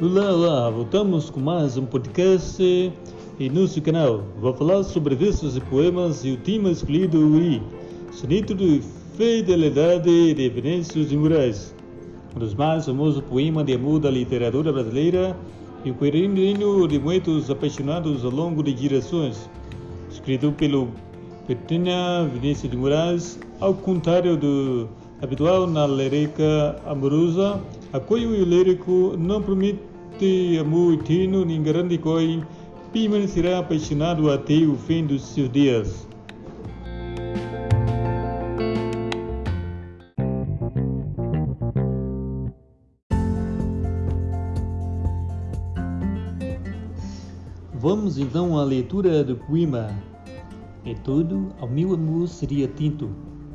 Olá, olá, voltamos com mais um podcast e nosso canal. Vou falar sobre versos e poemas e o tema escolhido é Soneto de Fidelidade de Vinícius de Moraes, um dos mais famosos poemas de amor da literatura brasileira e o queridinho de muitos apaixonados ao longo de gerações. Escrito pelo Petrina Vinícius de Moraes, ao contrário do habitual na lírica amorosa, a cunho lírico não promete amor eterno nem garante que permanecerá apaixonado até o fim dos seus dias. Vamos então à leitura do poema. E tudo ao meu amor seria tinto,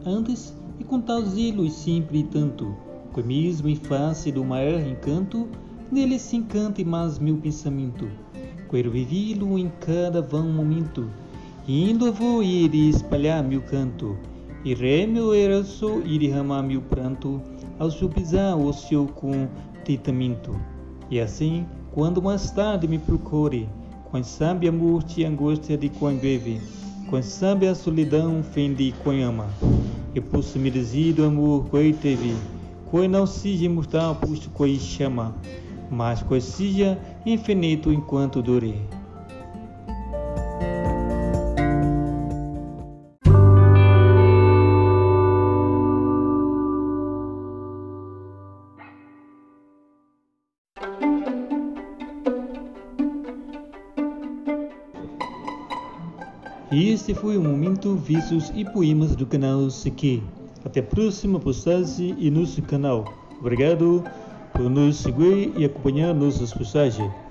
antes e com tal zelo e sempre tanto, com a mesma face do maior encanto, nele se encanta mais meu pensamento. Quero vivi-lo em cada vão momento, e indo vou ir espalhar meu canto, e ré meu eraço e derramar meu pranto, ao seu pisar o seu contentamento. E assim, quando mais tarde me procure, quem sabe a morte e a angústia de quem vive, quem sabe a solidão fim de quem ama. E posso me dizer do amor que teve, que não seja imortal, posto que chama, mas seja infinito enquanto dure. E este foi o momento Visos e Poemas do canal Sequi. Até a próxima postagem e nosso canal. Obrigado por nos seguir e acompanhar nossas postagens.